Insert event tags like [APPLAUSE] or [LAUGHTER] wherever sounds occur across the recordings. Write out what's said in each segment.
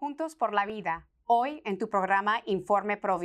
Juntos por la Vida, hoy en tu programa Informe Pro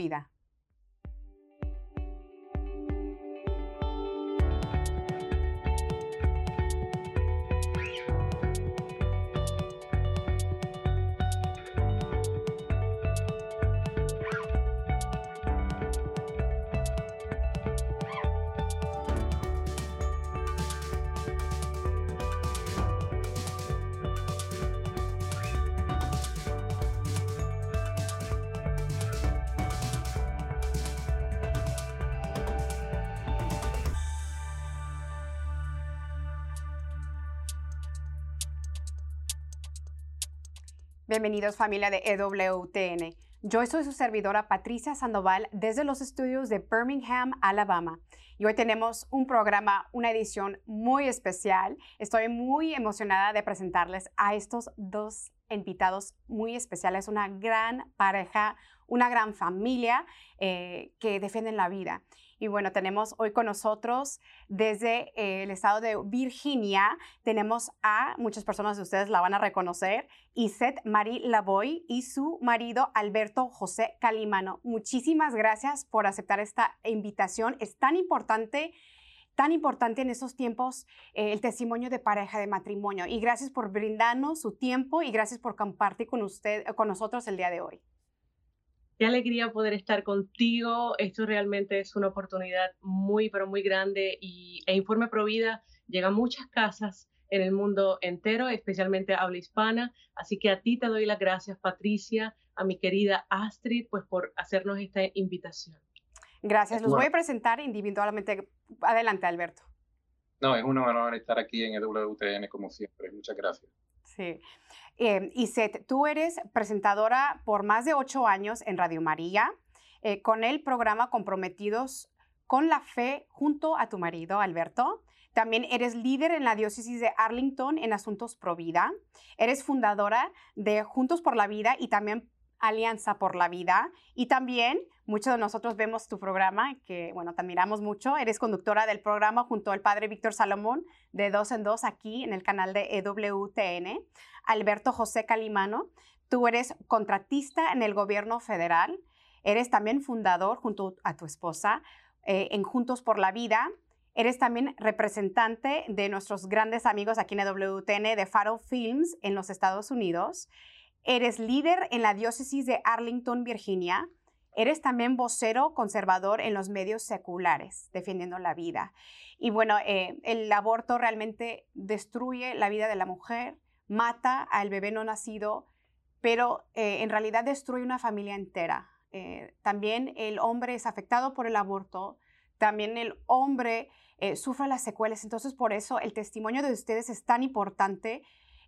Bienvenidos familia de EWTN. Yo soy su servidora Patricia Sandoval desde los estudios de Birmingham, Alabama. Y hoy tenemos un programa, una edición muy especial. Estoy muy emocionada de presentarles a estos dos invitados muy especiales, una gran pareja, una gran familia eh, que defienden la vida. Y bueno, tenemos hoy con nosotros desde eh, el estado de Virginia, tenemos a, muchas personas de ustedes la van a reconocer, Iset Marie Lavoy y su marido Alberto José Calimano. Muchísimas gracias por aceptar esta invitación. Es tan importante tan importante en estos tiempos eh, el testimonio de pareja, de matrimonio. Y gracias por brindarnos su tiempo y gracias por compartir con usted, con nosotros el día de hoy. Qué alegría poder estar contigo. Esto realmente es una oportunidad muy, pero muy grande y e Informe Provida llega a muchas casas en el mundo entero, especialmente habla hispana. Así que a ti te doy las gracias, Patricia, a mi querida Astrid, pues por hacernos esta invitación. Gracias. Los voy a presentar individualmente. Adelante, Alberto. No, es un honor estar aquí en el WTN como siempre. Muchas gracias. Sí. Eh, Iset, tú eres presentadora por más de ocho años en Radio María, eh, con el programa Comprometidos con la Fe junto a tu marido, Alberto. También eres líder en la diócesis de Arlington en asuntos pro vida. Eres fundadora de Juntos por la Vida y también Alianza por la Vida. Y también muchos de nosotros vemos tu programa, que bueno, te admiramos mucho. Eres conductora del programa junto al padre Víctor Salomón de Dos en Dos aquí en el canal de EWTN. Alberto José Calimano, tú eres contratista en el gobierno federal. Eres también fundador junto a tu esposa eh, en Juntos por la Vida. Eres también representante de nuestros grandes amigos aquí en EWTN de Faro Films en los Estados Unidos. Eres líder en la diócesis de Arlington, Virginia. Eres también vocero conservador en los medios seculares, defendiendo la vida. Y bueno, eh, el aborto realmente destruye la vida de la mujer, mata al bebé no nacido, pero eh, en realidad destruye una familia entera. Eh, también el hombre es afectado por el aborto, también el hombre sufre las secuelas. Entonces, por eso el testimonio de ustedes es tan importante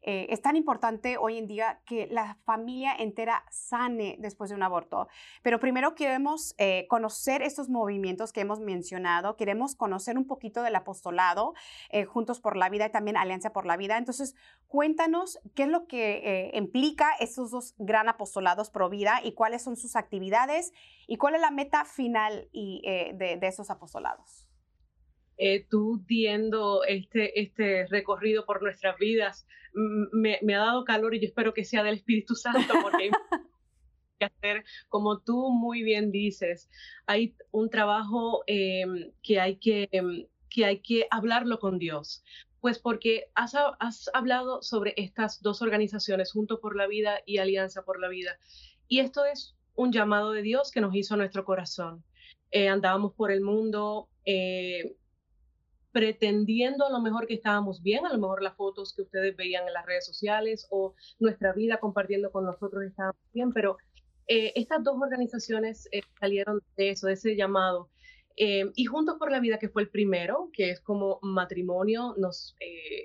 eh, es tan importante hoy en día que la familia entera sane después de un aborto. Pero primero queremos eh, conocer estos movimientos que hemos mencionado, queremos conocer un poquito del apostolado, eh, Juntos por la Vida y también Alianza por la Vida. Entonces, cuéntanos qué es lo que implica estos dos gran apostolados pro vida y cuáles son sus actividades y cuál es la meta final de esos apostolados eh, tú diendo este, este recorrido por nuestras vidas, me, ha dado calor y yo espero que sea del Espíritu Santo porque hay [LAUGHS] que hacer, como tú muy bien dices, hay un trabajo em, que, hay que, em, que hay que hablarlo con Dios. Pues porque has, hablado sobre estas dos organizaciones, Junto por la Vida y Alianza por la Vida. Y esto es un llamado de Dios que nos hizo nuestro corazón. Eh, andábamos por el mundo eh, pretendiendo a lo mejor que estábamos bien, a lo mejor las fotos que ustedes veían en las redes sociales o nuestra vida compartiendo con nosotros estábamos bien, pero eh, estas dos organizaciones eh, salieron de eso, de ese llamado. Eh, y Juntos por la Vida, que fue el primero, que es como matrimonio,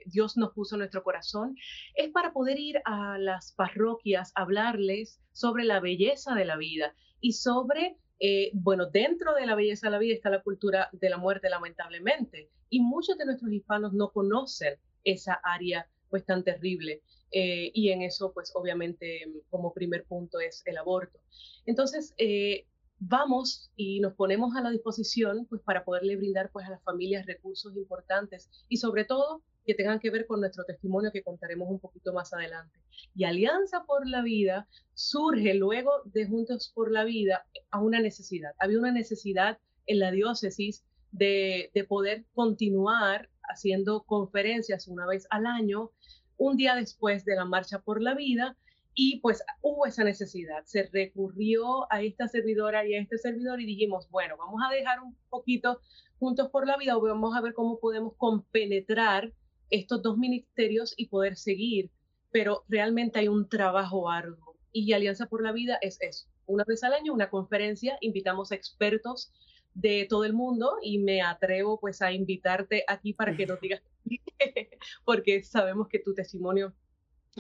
Dios nos puso nuestro corazón, es para poder ir a las parroquias, hablarles sobre la belleza de la vida y sobre eh, bueno, dentro de la belleza de la vida está la cultura de la muerte, lamentablemente, y muchos de nuestros hispanos no conocen esa área pues tan terrible. Eh, y en eso, pues obviamente, como primer punto es el aborto. Entonces, eh, vamos y nos ponemos a la disposición pues para poderle brindar pues a las familias recursos importantes y sobre todo que tengan que ver con nuestro testimonio que contaremos un poquito más adelante. Y Alianza por la Vida surge luego de Juntos por la Vida a una necesidad. Había una necesidad en la diócesis de, de poder continuar haciendo conferencias una vez al año, un día después de la Marcha por la Vida, y pues hubo esa necesidad, se recurrió a esta servidora y a este servidor y dijimos, bueno, vamos a dejar un poquito juntos por la vida o vamos a ver cómo podemos compenetrar estos dos ministerios y poder seguir, pero realmente hay un trabajo arduo y Alianza por la Vida es eso. Una vez al año, una conferencia, invitamos expertos de todo el mundo y me atrevo pues a invitarte aquí para que nos [LAUGHS] digas, [LAUGHS] porque sabemos que tu testimonio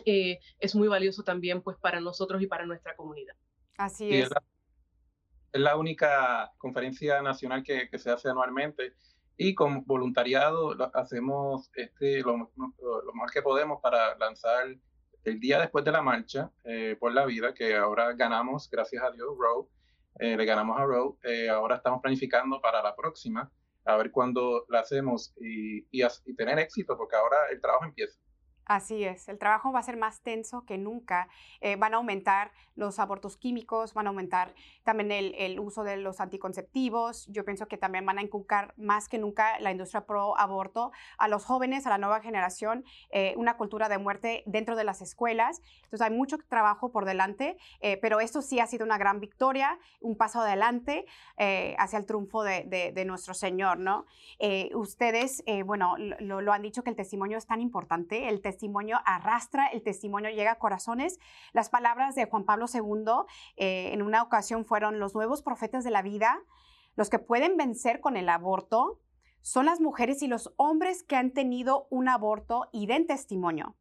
eh, es muy valioso también pues para nosotros y para nuestra comunidad. Así es. es, la, única conferencia nacional que, que, se hace anualmente y con voluntariado hacemos este, lo, lo, mejor que podemos para lanzar el día después de la marcha eh, por la vida, que ahora ganamos, gracias a Dios, Row, eh, le ganamos a Row, ahora estamos planificando para la próxima, a ver cuándo la hacemos y, y tener éxito, porque ahora el trabajo empieza. Así es, el trabajo va a ser más tenso que nunca. Eh, van a aumentar los abortos químicos, van a aumentar también el, uso de los anticonceptivos. Yo pienso que también van a inculcar más que nunca la industria pro aborto a los jóvenes, a la nueva generación, eh, una cultura de muerte dentro de las escuelas. Entonces hay mucho trabajo por delante, eh, pero esto sí ha sido una gran victoria, un paso adelante hacia el triunfo de, nuestro Señor, ¿no? ustedes, bueno, lo, lo, han dicho que el testimonio es tan importante, el testimonio testimonio arrastra, el testimonio llega a corazones. Las palabras de Juan Pablo II eh, en una ocasión fueron los nuevos profetas de la vida, los que pueden vencer con el aborto, son las mujeres y los hombres que han tenido un aborto y den testimonio.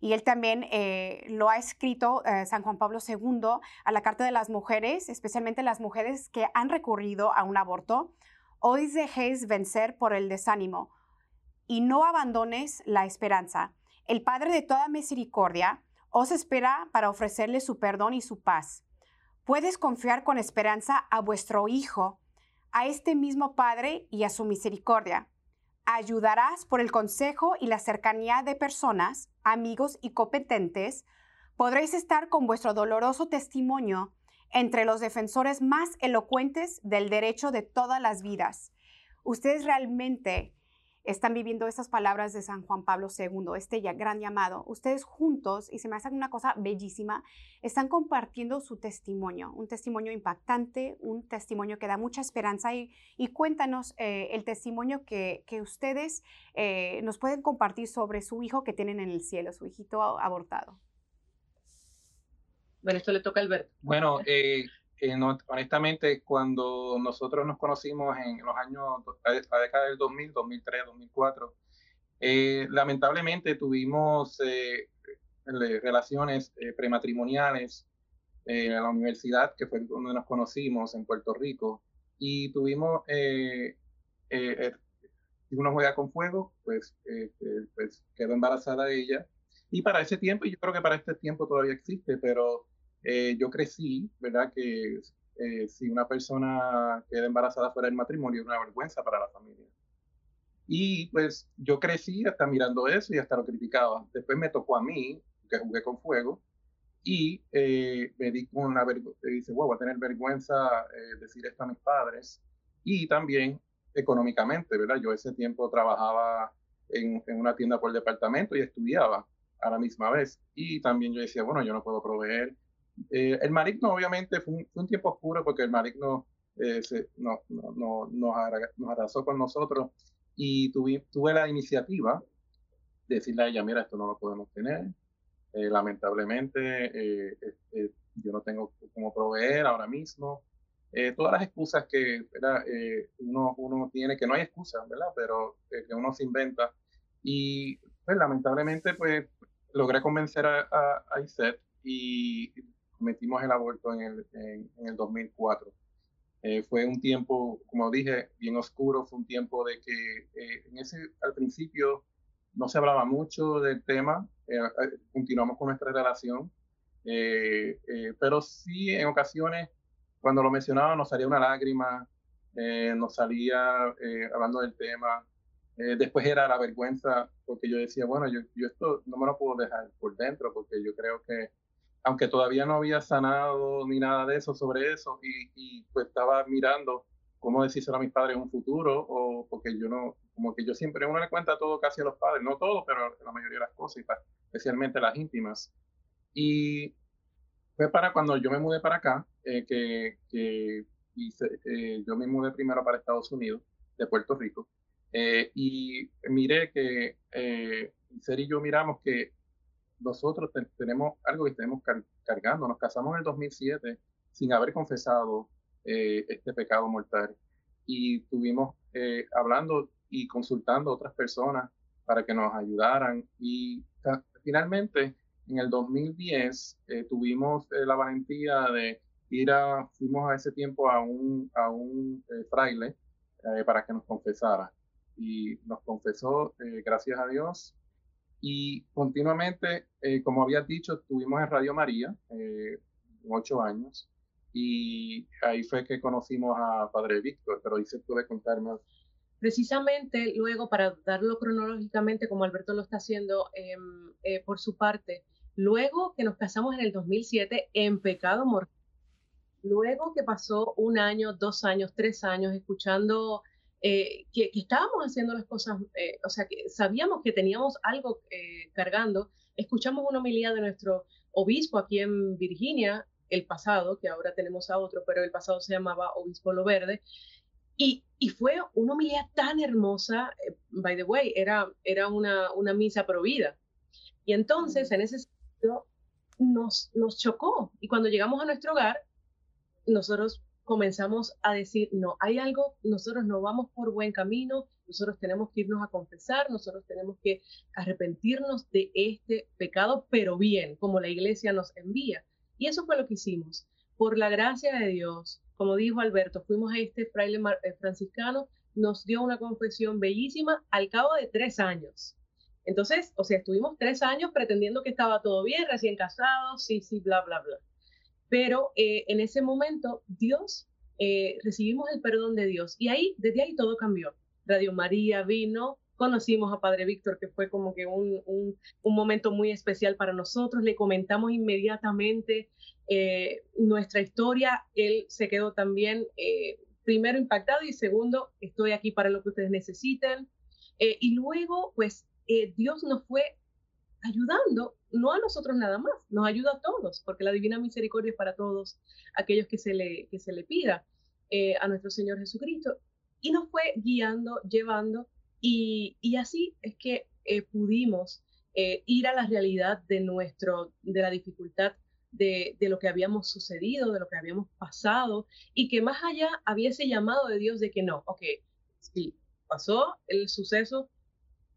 Y él también eh, lo ha escrito, eh, San Juan Pablo II, a la Carta de las Mujeres, especialmente las mujeres que han recurrido a un aborto. Hoy dejéis vencer por el desánimo y no abandones la esperanza. El Padre de toda misericordia os espera para ofrecerle su perdón y su paz. Puedes confiar con esperanza a vuestro Hijo, a este mismo Padre y a su misericordia. Ayudarás por el consejo y la cercanía de personas, amigos y competentes. Podréis estar con vuestro doloroso testimonio entre los defensores más elocuentes del derecho de todas las vidas. Ustedes realmente están viviendo estas palabras de San Juan Pablo II, este gran llamado. Ustedes juntos, y se me hace una cosa bellísima, están compartiendo su testimonio, un testimonio impactante, un testimonio que da mucha esperanza. Y, y cuéntanos eh, el testimonio que, que ustedes eh, nos pueden compartir sobre su hijo que tienen en el cielo, su hijito abortado. Bueno, esto le toca a Alberto. Bueno, eh, honestamente, cuando nosotros nos conocimos en los años, la década del 2000, 2003, 2004, lamentablemente tuvimos eh, relaciones eh, prematrimoniales en la universidad, que fue donde nos conocimos, en Puerto Rico, y tuvimos, eh, uno juega con fuego, pues, pues quedó embarazada ella. Y para ese tiempo, y yo creo que para este tiempo todavía existe, pero eh, yo crecí, ¿verdad? Que eh, si una persona queda embarazada fuera del matrimonio es una vergüenza para la familia. Y pues yo crecí hasta mirando eso y hasta lo criticaba. Después me tocó a mí, que jugué con fuego, y eh, me di con una vergüenza, dice, wow, voy a tener vergüenza decir esto a mis padres. Y también económicamente, ¿verdad? Yo ese tiempo trabajaba en, en una tienda por departamento y estudiaba a la misma vez. Y también yo decía, bueno, yo no puedo proveer eh, el maligno obviamente fue un, tiempo oscuro porque el maligno eh, no, no, nos, arrasó con nosotros y tuve, tuve la iniciativa de decirle a ella, mira, esto no lo podemos tener. Eh, lamentablemente yo no tengo cómo proveer ahora mismo. todas las excusas que uno, uno tiene, que no hay excusas, ¿verdad? Pero que uno se inventa. Y pues, lamentablemente pues logré convencer a, a, a Iset y cometimos el aborto en el, en, el 2004. Eh, fue un tiempo, como dije, bien oscuro, fue un tiempo de que eh, en ese, al principio no se hablaba mucho del tema, eh, continuamos con nuestra relación, pero sí en ocasiones cuando lo mencionaba nos salía una lágrima, nos salía hablando del tema, Eh, después era la vergüenza, porque yo decía, bueno, yo, yo esto no me lo puedo dejar por dentro, porque yo creo que, aunque todavía no había sanado ni nada de eso sobre eso, y, y pues estaba mirando cómo decírselo a mis padres en un futuro, o porque yo no, como que yo siempre, uno le cuenta todo casi a los padres, no todo, pero la mayoría de las cosas, especialmente las íntimas. Y fue para cuando yo me mudé para acá, eh, que, que eh, yo me mudé primero para Estados Unidos, de Puerto Rico, eh, y miré que eh, Ser y yo miramos que nosotros tenemos algo que tenemos cargando. Nos casamos en el 2007 sin haber confesado eh, este pecado mortal y tuvimos hablando y consultando a otras personas para que nos ayudaran y finalmente en el 2010 tuvimos la valentía de ir a, fuimos a ese tiempo a un, a un fraile para que nos confesara y nos confesó, eh, gracias a Dios. Y continuamente, eh, como había dicho, estuvimos en Radio María, eh, ocho años, y ahí fue que conocimos a Padre Víctor, pero dice puede contar más. Precisamente luego, para darlo cronológicamente, como Alberto lo está haciendo em, por su parte, luego que nos casamos en el 2007 en pecado mortal, luego que pasó un año, dos años, tres años escuchando eh, que, estábamos haciendo las cosas, eh, o sea, que sabíamos que teníamos algo eh, cargando. Escuchamos una homilía de nuestro obispo aquí en Virginia, el pasado, que ahora tenemos a otro, pero el pasado se llamaba Obispo Lo Verde. Y, y fue una homilía tan hermosa, by the way, era, era una, una misa provida. Y entonces, en ese sentido, nos, nos chocó. Y cuando llegamos a nuestro hogar, nosotros comenzamos a decir, no, hay algo, nosotros no vamos por buen camino, nosotros tenemos que irnos a confesar, nosotros tenemos que arrepentirnos de este pecado, pero bien, como la iglesia nos envía. Y eso fue lo que hicimos. Por la gracia de Dios, como dijo Alberto, fuimos a este fraile eh, franciscano, nos dio una confesión bellísima al cabo de tres años. Entonces, o sea, estuvimos tres años pretendiendo que estaba todo bien, recién casados, sí, sí, bla, bla, bla. Pero eh, en ese momento Dios, eh, recibimos el perdón de Dios y ahí, desde ahí todo cambió. Radio María vino, conocimos a Padre Víctor, que fue como que un, un, momento muy especial para nosotros, le comentamos inmediatamente eh, nuestra historia, él se quedó también primero impactado y segundo, estoy aquí para lo que ustedes necesiten. y luego, pues Dios nos fue ayudando, no a nosotros nada más, nos ayuda a todos, porque la divina misericordia es para todos aquellos que se le, que se le pida eh, a nuestro Señor Jesucristo. Y nos fue guiando, llevando, y, y así es que eh, pudimos eh, ir a la realidad de, nuestro, de la dificultad de, de, lo que habíamos sucedido, de lo que habíamos pasado, y que más allá había ese llamado de Dios de que no, ok, sí, pasó el suceso,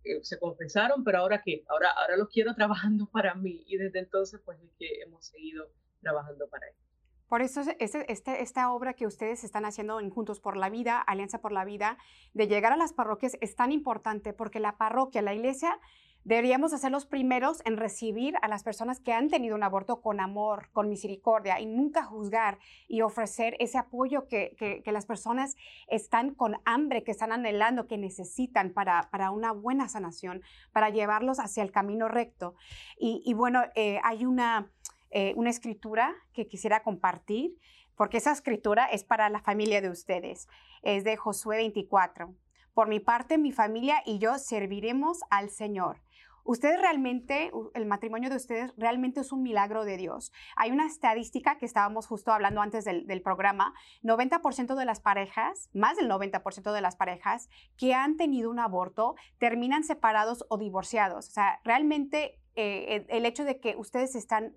eh, se confesaron, pero ahora qué, ahora, ahora los quiero [LAUGHS] trabajando para mí y desde entonces pues es que hemos seguido trabajando para ellos. Por eso este, este, esta obra que ustedes están haciendo en Juntos por la Vida, Alianza por la Vida, de llegar a las parroquias es tan importante porque la parroquia, la iglesia, Deberíamos ser los primeros en recibir a las personas que han tenido un aborto con amor, con misericordia y nunca juzgar y ofrecer ese apoyo que, las personas están con hambre, que están anhelando, que necesitan para, para una buena sanación, para llevarlos hacia el camino recto. Y, bueno, eh, hay una, eh, una escritura que quisiera compartir, porque esa escritura es para la familia de ustedes. Es de Josué 24. Por mi parte, mi familia y yo serviremos al Señor. Ustedes realmente, el matrimonio de ustedes realmente es un milagro de Dios. Hay una estadística que estábamos justo hablando antes del, programa, 90% de las parejas, más del 90% de las parejas que han tenido un aborto terminan separados o divorciados. O sea, realmente eh, el hecho de que ustedes están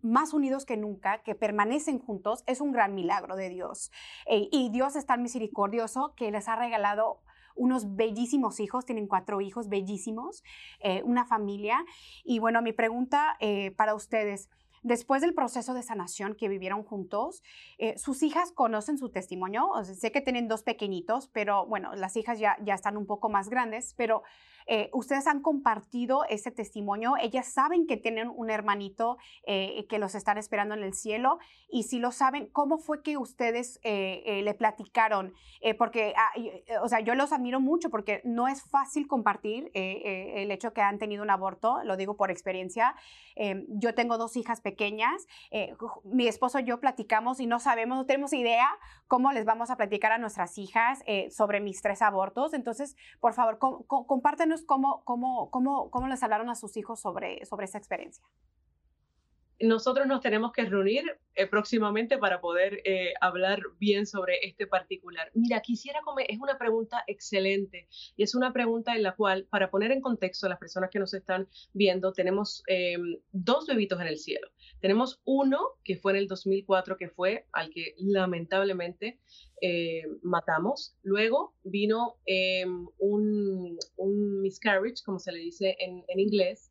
más unidos que nunca, que permanecen juntos, es un gran milagro de Dios. Eh, y Dios es tan misericordioso que les ha regalado unos bellísimos hijos, tienen cuatro hijos bellísimos, eh, una familia. Y bueno, mi pregunta eh, para ustedes, después del proceso de sanación que vivieron juntos, eh, sus hijas conocen su testimonio. sé que tienen dos pequeñitos, pero bueno, las hijas ya, ya están un poco más grandes, pero eh, ustedes han compartido ese testimonio, ellas saben que tienen un hermanito eh, que los están esperando en el cielo y si lo saben, ¿cómo fue que ustedes eh, le platicaron? porque, ah, o sea, yo los admiro mucho porque no es fácil compartir el hecho que han tenido un aborto, lo digo por experiencia. yo tengo dos hijas pequeñas, mi esposo y yo platicamos y no sabemos, no tenemos idea cómo les vamos a platicar a nuestras hijas sobre mis tres abortos. Entonces, por favor, compártenos cómo, cómo, cómo, cómo les hablaron a sus hijos sobre, sobre esa experiencia nosotros nos tenemos que reunir eh, próximamente para poder eh, hablar bien sobre este particular. Mira, quisiera comer, es una pregunta excelente y es una pregunta en la cual, para poner en contexto a las personas que nos están viendo, tenemos em, dos bebitos en el cielo. Tenemos uno que fue en el 2004, que fue al que lamentablemente eh, matamos. Luego vino em, un, miscarriage, como se le dice en inglés.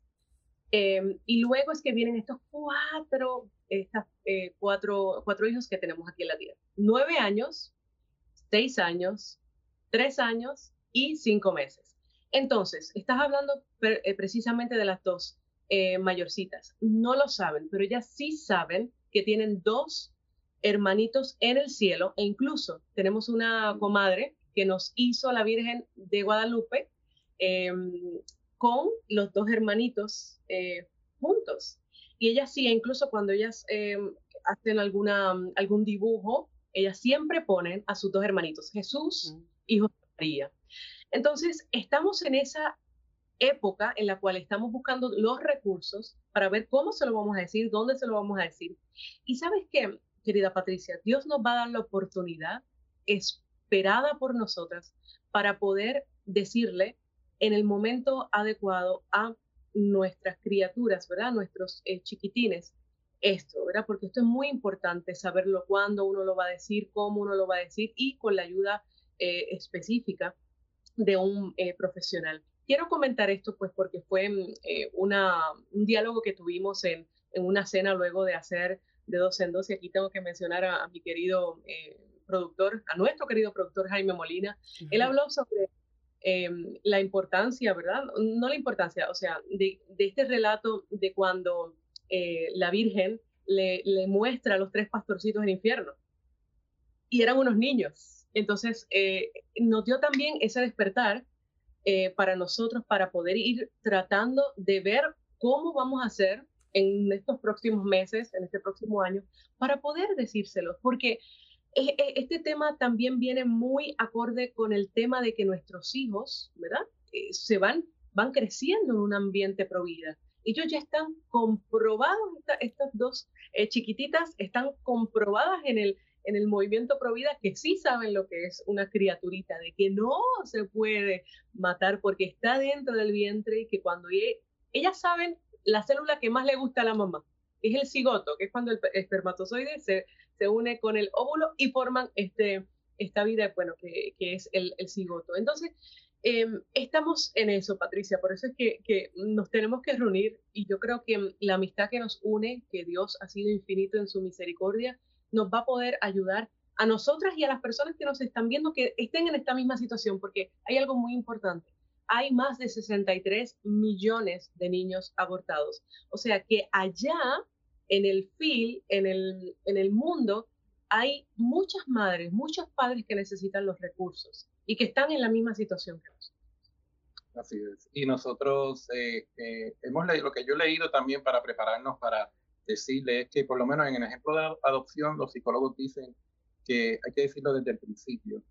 Em, y luego es que vienen estos cuatro, estas, eh, cuatro, cuatro hijos que tenemos aquí en la tierra. Nueve años, seis años, tres años y cinco meses. Entonces, estás hablando eh, precisamente de las dos eh, mayorcitas. No lo saben, pero ellas sí saben que tienen dos hermanitos en el cielo e incluso tenemos una comadre que nos hizo la Virgen de Guadalupe em, con los dos hermanitos eh, juntos. Y ellas sí, incluso cuando ellas em, hacen alguna, algún dibujo, ellas siempre ponen a sus dos hermanitos, Jesús y José María. Entonces, estamos en esa época en la cual estamos buscando los recursos para ver cómo se lo vamos a decir, dónde se lo vamos a decir. Y sabes qué, querida Patricia, Dios nos va a dar la oportunidad esperada por nosotras para poder decirle en el momento adecuado a nuestras criaturas, ¿verdad? Nuestros eh, chiquitines. Esto, ¿verdad? Porque esto es muy importante, saberlo cuándo uno lo va a decir, cómo uno lo va a decir y con la ayuda eh, específica de un eh, profesional. Quiero comentar esto pues porque fue mm, una, un diálogo que tuvimos en, en, una cena luego de hacer de dos en dos y aquí tengo que mencionar a, mi querido productor, a nuestro querido productor Jaime Molina. Él habló sobre em, la importancia, ¿verdad? No la importancia, o sea, de, este relato de cuando eh, la Virgen le, muestra a los tres pastorcitos en infierno. Y eran unos niños. Entonces, nos dio también ese despertar eh, para nosotros para poder ir tratando de ver cómo vamos a hacer en estos próximos meses, en este próximo año, para poder decírselos, porque este tema también viene muy acorde con el tema de que nuestros hijos, ¿verdad? Eh, se van, van creciendo en un ambiente pro vida. Ellos ya están comprobados, estas dos eh, chiquititas están comprobadas en el, en el movimiento Provida que sí saben lo que es una criaturita, de que no se puede matar porque está dentro del vientre y que cuando ellas saben la célula que más le gusta a la mamá, es el cigoto, que es cuando el espermatozoide se, se une con el óvulo y forman este, esta vida, bueno, que, que es el, el, cigoto. Entonces, em, estamos en eso, Patricia, por eso es que, que, nos tenemos que reunir y yo creo que la amistad que nos une, que Dios ha sido infinito en su misericordia, nos va a poder ayudar a nosotras y a las personas que nos están viendo que estén en esta misma situación, porque hay algo muy importante. Hay más de 63 millones de niños abortados. O sea que allá en el FIL, en el, en el mundo, hay muchas madres, muchos padres que necesitan los recursos y que están en la misma situación que nosotros. Así es. Y nosotros eh, eh, hemos leído, lo que yo he leído también para prepararnos para decirle es que por lo menos en el ejemplo de adopción los psicólogos dicen que hay que decirlo desde el principio.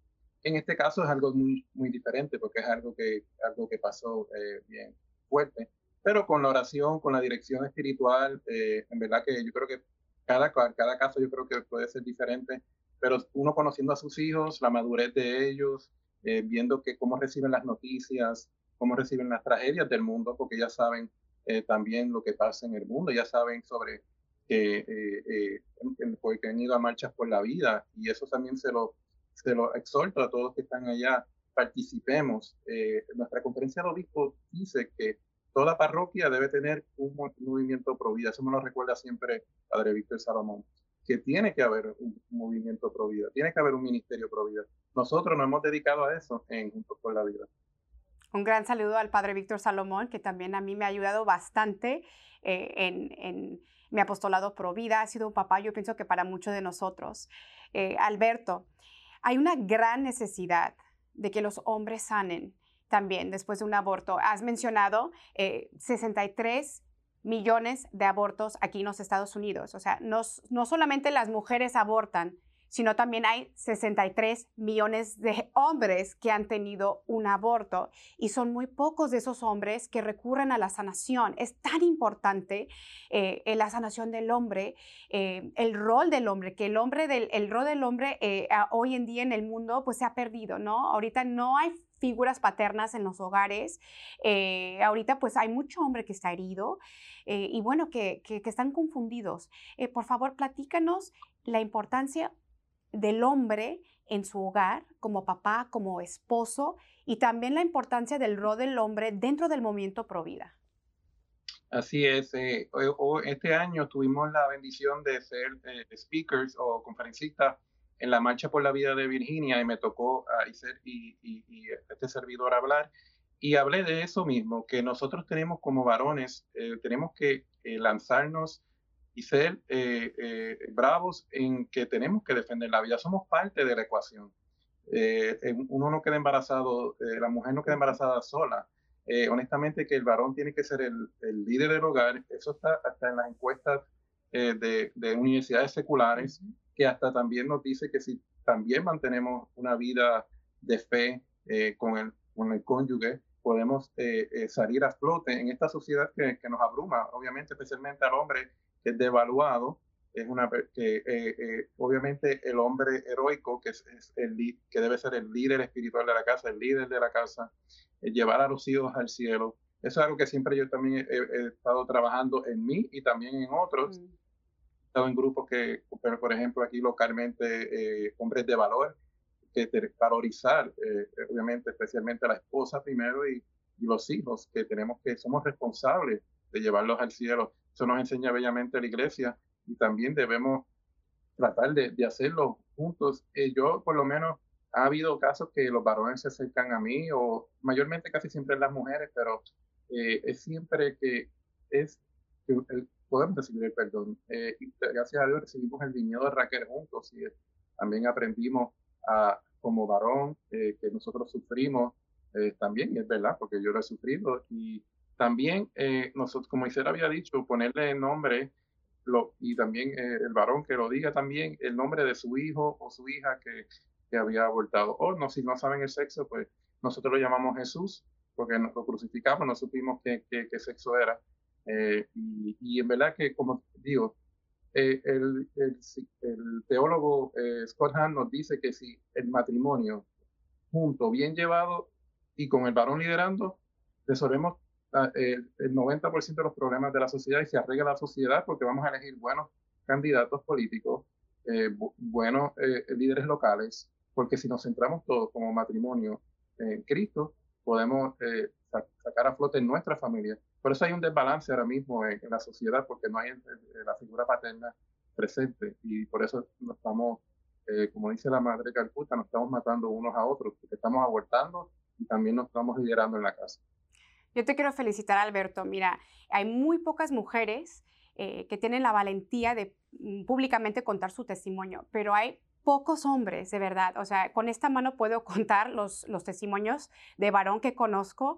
En este caso es algo muy, muy diferente porque es algo que, algo que pasó eh, bien fuerte, pero con la oración, con la dirección espiritual, eh, en verdad que yo creo que cada, cada caso yo creo que puede ser diferente, pero uno conociendo a sus hijos, la madurez de ellos, eh, viendo que cómo reciben las noticias, cómo reciben las tragedias del mundo, porque ya saben eh, también lo que pasa en el mundo. Ya saben sobre que, eh, eh, han ido a marchas por la vida y eso también se lo, se lo exhorto a todos que están allá. Participemos. nuestra conferencia de obispos dice que toda parroquia debe tener un movimiento pro vida. Eso me lo recuerda siempre Padre Víctor Salomón, que tiene que haber un, movimiento pro vida, tiene que haber un ministerio pro vida. Nosotros nos hemos dedicado a eso en Juntos por la Vida. Un gran saludo al padre Víctor Salomón, que también a mí me ha ayudado bastante eh, en, mi apostolado pro vida. Ha sido un papá, yo pienso que para muchos de nosotros. Eh, Alberto, hay una gran necesidad de que los hombres sanen también después de un aborto. Has mencionado 63 eh, millones de abortos aquí en los Estados Unidos. O sea, no, no solamente las mujeres abortan, sino también hay 63 millones de hombres que han tenido un aborto y son muy pocos de esos hombres que recurren a la sanación. Es tan importante eh, la sanación del hombre, eh, el rol del hombre, que el, hombre del, el rol del hombre hoy en día en el mundo pues se ha perdido, ¿no? Ahorita no hay figuras paternas en los hogares. ahorita pues hay mucho hombre que está herido y bueno, que, que, están confundidos. por favor, platícanos la importancia del hombre en su hogar, como papá, como esposo, y también la importancia del rol del hombre dentro del movimiento pro vida. Así es. Eh, este año tuvimos la bendición de ser eh, speakers o conferencistas en la Marcha por la Vida de Virginia y me tocó a y, y, este servidor hablar. Y hablé de eso mismo, que nosotros tenemos como varones, eh, tenemos que lanzarnos y ser eh, eh, bravos en que tenemos que defender la vida. Somos parte de la ecuación. Eh, uno no queda embarazado, la mujer no queda embarazada sola. honestamente que el varón tiene que ser el, líder del hogar. Eso está hasta en las encuestas de, de, universidades seculares, que hasta también nos dice que si también mantenemos una vida de fe con, el, con el cónyuge, podemos salir a flote en esta sociedad que, que nos abruma, obviamente especialmente al hombre es devaluado, es una que eh, eh, obviamente el hombre heroico, que es, el que debe ser el líder espiritual de la casa, el líder de la casa, llevar a los hijos al cielo. Eso es algo que siempre yo también he, estado trabajando en mí y también en otros. Mm. Estado en grupos que, por ejemplo, aquí localmente, eh, hombres de valor, que valorizar, obviamente, especialmente a la esposa primero y, y los hijos, que tenemos que, somos responsables de llevarlos al cielo. Eso nos enseña bellamente la iglesia y también debemos tratar de, hacerlo juntos. Eh, yo, por lo menos, ha habido casos que los varones se acercan a mí, o mayormente casi siempre las mujeres, pero eh, es siempre que es que podemos recibir el perdón. Eh, gracias a Dios recibimos el viñedo de Raquel juntos y también aprendimos a, como varón que nosotros sufrimos también, y es verdad, porque yo lo he sufrido y también, eh, nosotros, como Isera había dicho, ponerle el nombre lo, y también eh, el varón que lo diga también el nombre de su hijo o su hija que, que había abortado. O no, si no saben el sexo, pues nosotros lo llamamos Jesús porque nos lo crucificamos, no supimos qué, qué, qué sexo era. Eh, y, y, en verdad que, como digo, el, el, el, teólogo Scott Hahn nos dice que si el matrimonio junto, bien llevado y con el varón liderando, resolvemos el, 90% de los problemas de la sociedad y se arregla la sociedad porque vamos a elegir buenos candidatos políticos, eh, buenos eh, líderes locales, porque si nos centramos todos como matrimonio en Cristo, podemos eh, sacar a flote nuestra familia. Por eso hay un desbalance ahora mismo en, la sociedad, porque no hay la figura paterna presente y por eso nos estamos, como dice la madre Calcuta, nos estamos matando unos a otros, porque estamos abortando y también nos estamos liderando en la casa. Yo te quiero felicitar, Alberto. Mira, hay muy pocas mujeres eh, que tienen la valentía de mm, públicamente contar su testimonio, pero hay pocos hombres, de verdad. O sea, con esta mano puedo contar los, los testimonios de varón que conozco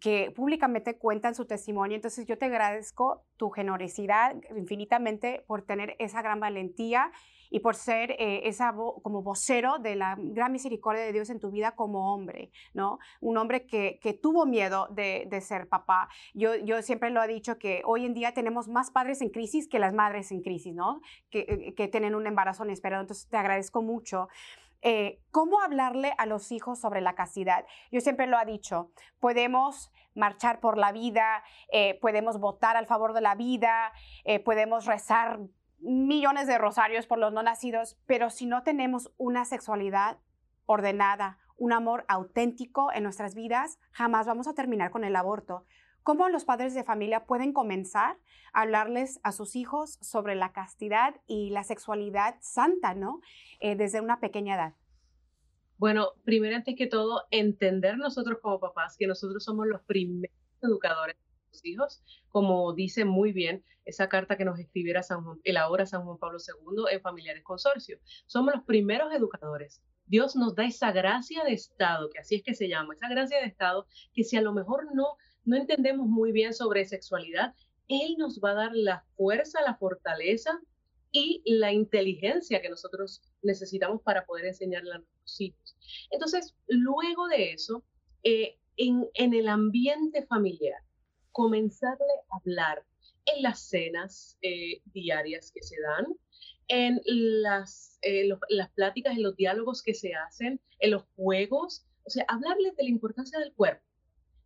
que públicamente cuentan su testimonio. Entonces yo te agradezco tu generosidad infinitamente por tener esa gran valentía y por ser eh, esa como vocero de la gran misericordia de Dios en tu vida como hombre, ¿no? Un hombre que, que tuvo miedo de, de, ser papá. Yo, yo siempre lo he dicho que hoy en día tenemos más padres en crisis que las madres en crisis, ¿no? Que, eh, que tienen un embarazo inesperado. Entonces te agradezco mucho. Eh, ¿Cómo hablarle a los hijos sobre la castidad? Yo siempre lo he dicho, podemos marchar por la vida, podemos votar al favor de la vida, podemos rezar millones de rosarios por los no nacidos, pero si no tenemos una sexualidad ordenada, un amor auténtico en nuestras vidas, jamás vamos a terminar con el aborto. ¿Cómo los padres de familia pueden comenzar a hablarles a sus hijos sobre la castidad y la sexualidad santa, ¿no? Eh, desde una pequeña edad. Bueno, primero antes que todo, entender nosotros como papás que nosotros somos los primeros educadores nuestros hijos, como dice muy bien esa carta que nos escribiera San Juan, el ahora San Juan Pablo II en Familiares Consorcio. Somos los primeros educadores. Dios nos da esa gracia de Estado, que así es que se llama, esa gracia de Estado, que si a lo mejor no, no entendemos muy bien sobre sexualidad, Él nos va a dar la fuerza, la fortaleza y la inteligencia que nosotros necesitamos para poder enseñarle a nuestros hijos. Entonces, luego de eso, eh, en, el ambiente familiar, comenzarle a hablar en las cenas eh, diarias que se dan, en las, eh, las pláticas, en los diálogos que se hacen, en los juegos, o sea, hablarles de la importancia del cuerpo,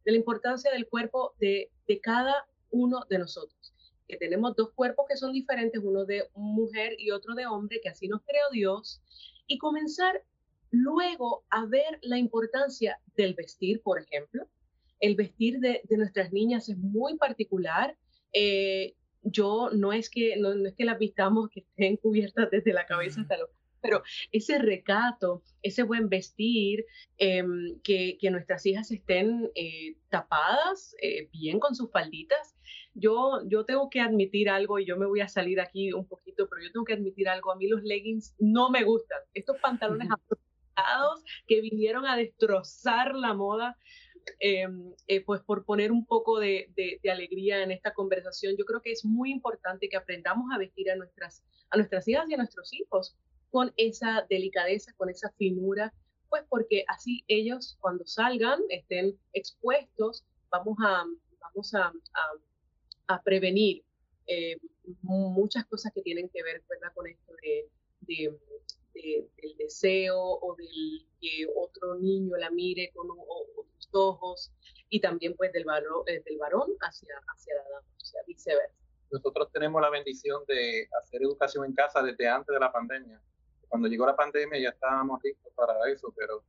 de la importancia del cuerpo de, de cada uno de nosotros que tenemos dos cuerpos que son diferentes, uno de mujer y otro de hombre, que así nos creó Dios, y comenzar luego a ver la importancia del vestir, por ejemplo. El vestir de, nuestras niñas es muy particular. Eh, yo no es que no, es que las vistamos que estén cubiertas desde la cabeza hasta los pero ese recato, ese buen vestir, em, que, nuestras hijas estén eh, tapadas eh, bien con sus falditas, yo, yo tengo que admitir algo y yo me voy a salir aquí un poquito, pero yo tengo que admitir algo. A mí los leggings no me gustan. Estos pantalones apretados que vinieron a destrozar la moda, em, eh, pues por poner un poco de, de, alegría en esta conversación, yo creo que es muy importante que aprendamos a vestir a nuestras, a nuestras hijas y a nuestros hijos con esa delicadeza, con esa finura, pues porque así ellos cuando salgan estén expuestos, vamos a, vamos a prevenir eh, muchas cosas que tienen que ver con esto de, del deseo o del que otro niño la mire con otros ojos y también pues del, varón, eh, del varón hacia, hacia la dama, o sea, viceversa. Nosotros tenemos la bendición de hacer educación en casa desde antes de la pandemia. Cuando llegó la pandemia ya estábamos listos para eso, pero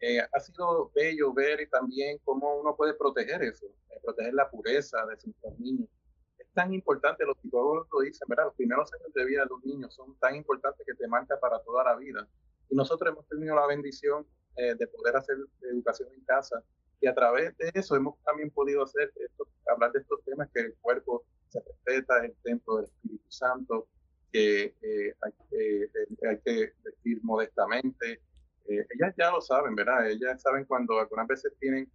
eh, ha sido bello ver y también cómo uno puede proteger eso, proteger la pureza de sus niños tan importante, los psicólogos lo dicen, ¿verdad? Los primeros años de vida de los niños son tan importantes que te marca para toda la vida. Y nosotros hemos tenido la bendición eh, de poder hacer educación en casa y a través de eso hemos también podido hacer esto, hablar de estos temas que el cuerpo se respeta, el templo del Espíritu Santo, que eh, hay, eh, hay, que vestir modestamente. ellas ya lo saben, ¿verdad? Ellas saben cuando algunas veces tienen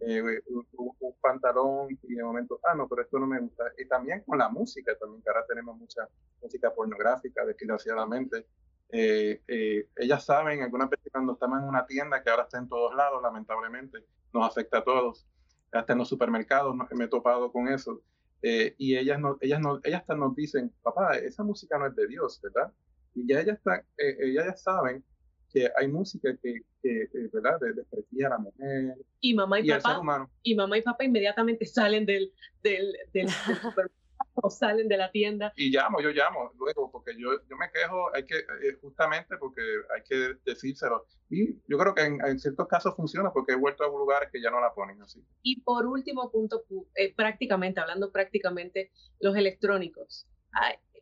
eh, un, pantalón y de momento, ah, no, pero esto no me gusta. Y también con la música, también que ahora tenemos mucha música pornográfica, desgraciadamente. Eh, eh, ellas saben, algunas veces cuando estamos en una tienda, que ahora está en todos lados, lamentablemente, nos afecta a todos, hasta en los supermercados me he topado con eso. y ellas, no, ellas, no, ellas hasta nos dicen, papá, esa música no es de Dios, ¿verdad? Y ya ellas, están, ellas ya saben que hay música que, que eh, ¿verdad? desprecia a la mujer. Y mamá y, papá y mamá y papá inmediatamente salen del, del, del, [LAUGHS] supermercado o salen de la tienda. Y llamo yo llamo luego porque yo, yo me quejo hay que eh, justamente porque hay que decírselo. Y yo creo que en, ciertos casos funciona porque he vuelto a lugares que ya no la ponen así. Y por último punto eh, prácticamente hablando prácticamente los electrónicos.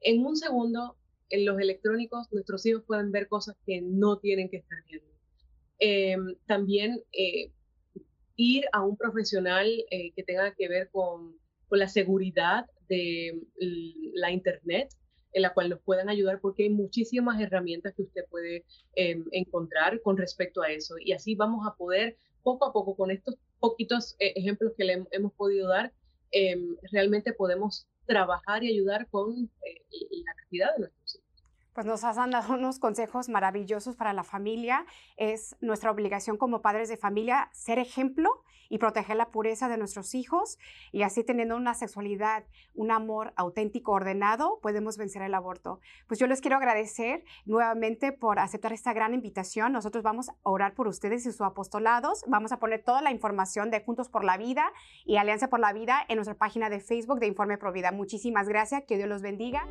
En un segundo en los electrónicos nuestros hijos pueden ver cosas que no tienen que estar viendo. Em, también eh, ir a un profesional eh, que tenga que ver con, la seguridad de la Internet, en la cual nos puedan ayudar, porque hay muchísimas herramientas que usted puede em, encontrar con respecto a eso. Y así vamos a poder, poco a poco, con estos poquitos eh, ejemplos que le hemos podido dar, em, realmente podemos trabajar y ayudar con la cantidad de nuestros pues nos has dado unos consejos maravillosos para la familia. Es nuestra obligación como padres de familia ser ejemplo y proteger la pureza de nuestros hijos y así teniendo una sexualidad, un amor auténtico, ordenado, podemos vencer el aborto. Pues yo les quiero agradecer nuevamente por aceptar esta gran invitación. Nosotros vamos a orar por ustedes y sus apostolados. Vamos a poner toda la información de Juntos por la Vida y Alianza por la Vida en nuestra página de Facebook de Informe Provida. Muchísimas gracias. Que Dios los bendiga.